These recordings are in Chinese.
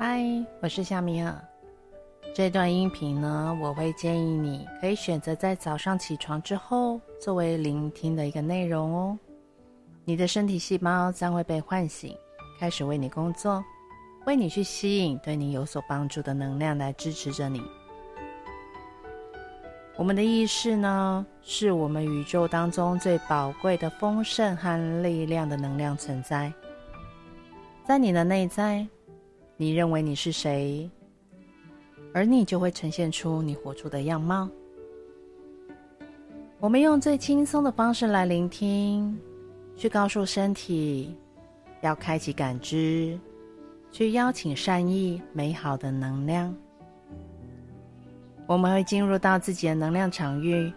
嗨，我是夏米尔。这段音频呢，我会建议你可以选择在早上起床之后作为聆听的一个内容哦。你的身体细胞将会被唤醒，开始为你工作，为你去吸引对你有所帮助的能量来支持着你。我们的意识呢，是我们宇宙当中最宝贵的丰盛和力量的能量存在。在你的内在，你认为你是谁，而你就会呈现出你活出的样貌。我们用最轻松的方式来聆听，去告诉身体要开启感知，去邀请善意美好的能量。我们会进入到自己的能量场域，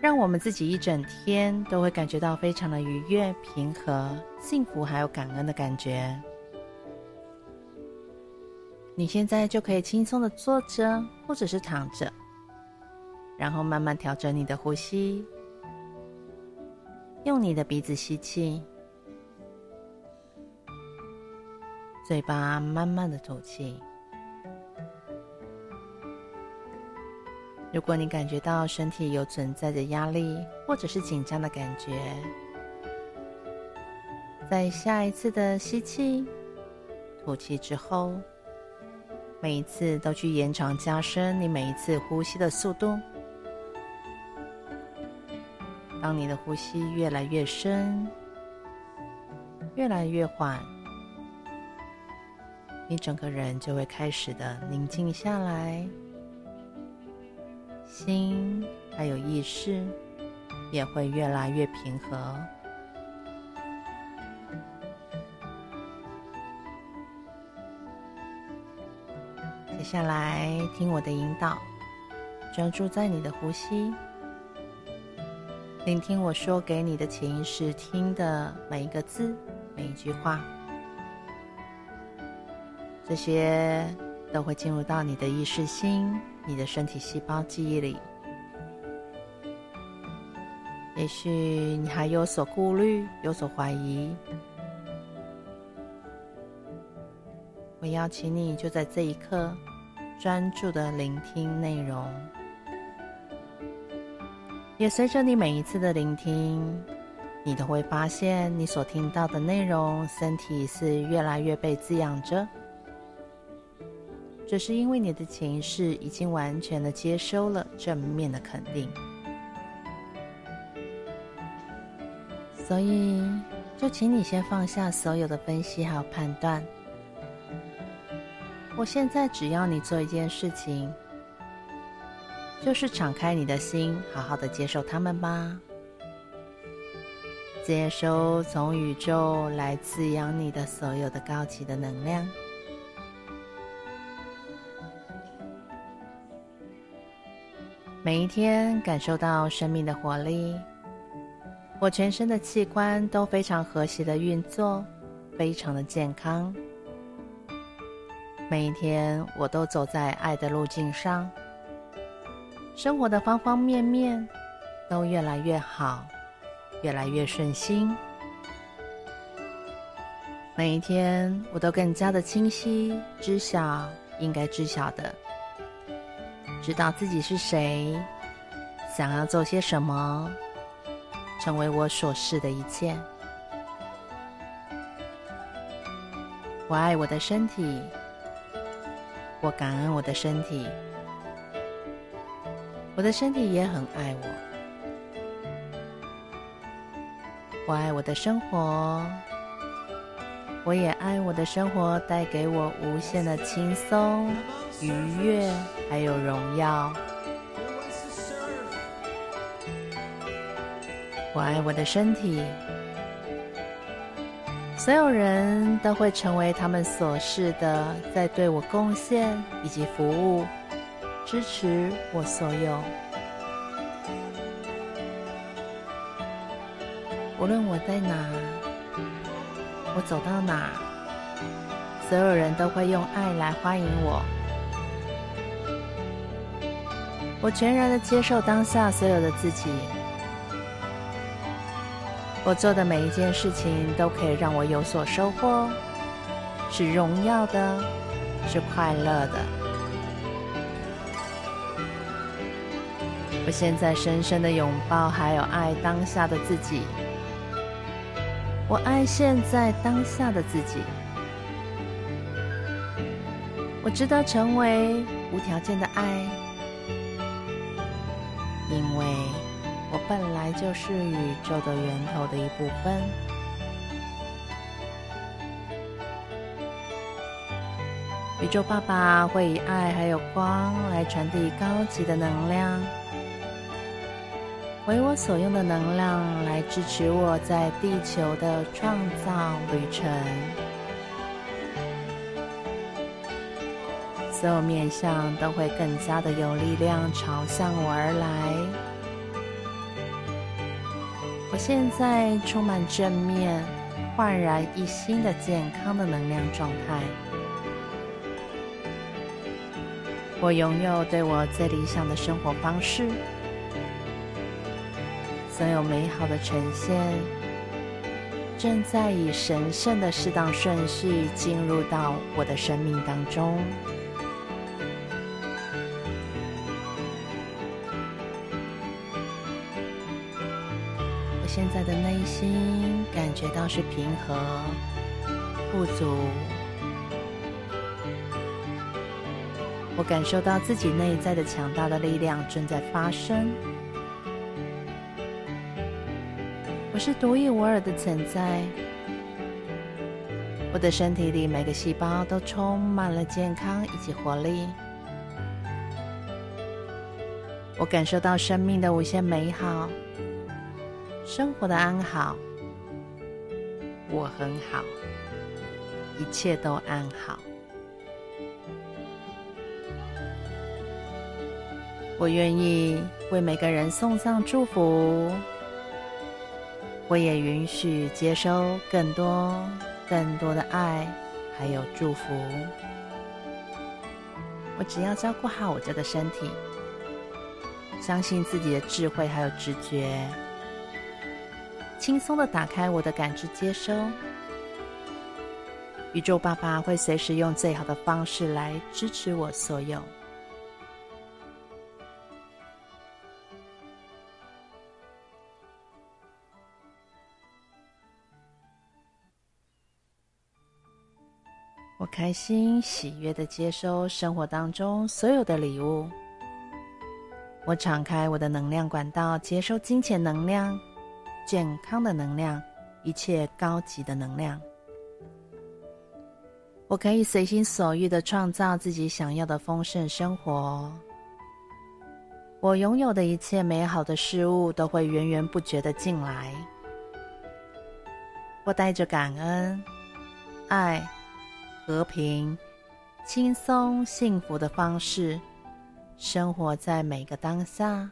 让我们自己一整天都会感觉到非常的愉悦、平和、幸福，还有感恩的感觉。你现在就可以轻松的坐着，或者是躺着，然后慢慢调整你的呼吸，用你的鼻子吸气，嘴巴慢慢的吐气。如果你感觉到身体有存在的压力或者是紧张的感觉，在下一次的吸气、吐气之后，每一次都去延长加深你每一次呼吸的速度。当你的呼吸越来越深、越来越缓，你整个人就会开始的宁静下来。心还有意识也会越来越平和。下来听我的引导，专注在你的呼吸，聆听我说给你的潜意识听的每一个字、每一句话，这些都会进入到你的意识心。你的身体细胞记忆里，也许你还有所顾虑，有所怀疑。我邀请你就在这一刻，专注的聆听内容。也随着你每一次的聆听，你都会发现，你所听到的内容，身体是越来越被滋养着。这是因为你的潜意识已经完全的接收了正面的肯定，所以就请你先放下所有的分析还有判断。我现在只要你做一件事情，就是敞开你的心，好好的接受他们吧，接收从宇宙来滋养你的所有的高级的能量。每一天感受到生命的活力，我全身的器官都非常和谐的运作，非常的健康。每一天我都走在爱的路径上，生活的方方面面都越来越好，越来越顺心。每一天我都更加的清晰，知晓应该知晓的。知道自己是谁，想要做些什么，成为我所是的一切。我爱我的身体，我感恩我的身体，我的身体也很爱我。我爱我的生活，我也爱我的生活带给我无限的轻松。愉悦，还有荣耀。我爱我的身体。所有人都会成为他们所示的，在对我贡献以及服务，支持我所有。无论我在哪，我走到哪，所有人都会用爱来欢迎我。我全然的接受当下所有的自己，我做的每一件事情都可以让我有所收获，是荣耀的，是快乐的。我现在深深的拥抱，还有爱当下的自己。我爱现在当下的自己。我值得成为无条件的爱，因为本来就是宇宙的源头的一部分。宇宙爸爸会以爱还有光来传递高级的能量，为我所用的能量来支持我在地球的创造旅程。所有面向都会更加的有力量朝向我而来。我现在充满正面、焕然一新的健康的能量状态。我拥有对我最理想的生活方式。所有美好的呈现正在以神圣的适当顺序进入到我的生命当中。心感觉到是平和、富足。我感受到自己内在的强大的力量正在发生。我是独一无二的存在。我的身体里每个细胞都充满了健康以及活力。我感受到生命的无限美好。生活的安好，我很好，一切都安好。我愿意为每个人送上祝福，我也允许接收更多、更多的爱，还有祝福。我只要照顾好我这个身体，相信自己的智慧还有直觉。轻松的打开我的感知接收，宇宙爸爸会随时用最好的方式来支持我所有。我开心喜悦的接收生活当中所有的礼物。我敞开我的能量管道，接收金钱能量。健康的能量，一切高级的能量，我可以随心所欲的创造自己想要的丰盛生活。我拥有的一切美好的事物都会源源不绝的进来。我带着感恩、爱、和平、轻松、幸福的方式，生活在每个当下，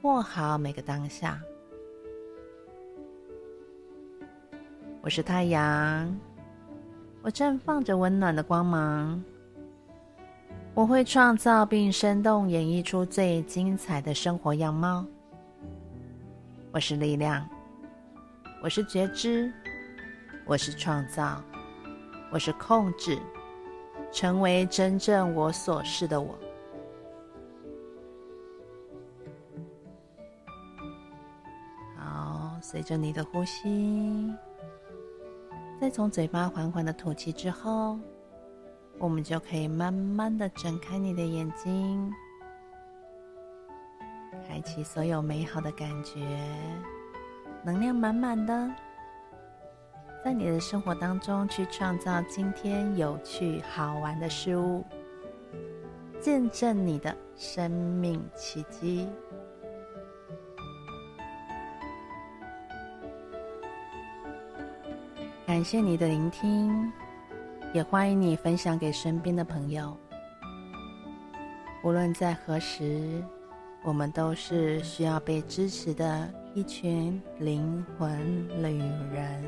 过好每个当下。我是太阳，我绽放着温暖的光芒。我会创造并生动演绎出最精彩的生活样貌。我是力量，我是觉知，我是创造，我是控制，成为真正我所是的我。好，随着你的呼吸。再从嘴巴缓缓的吐气之后，我们就可以慢慢的睁开你的眼睛，开启所有美好的感觉，能量满满的，在你的生活当中去创造今天有趣好玩的事物，见证你的生命奇迹。感谢你的聆听，也欢迎你分享给身边的朋友。无论在何时，我们都是需要被支持的一群灵魂旅人。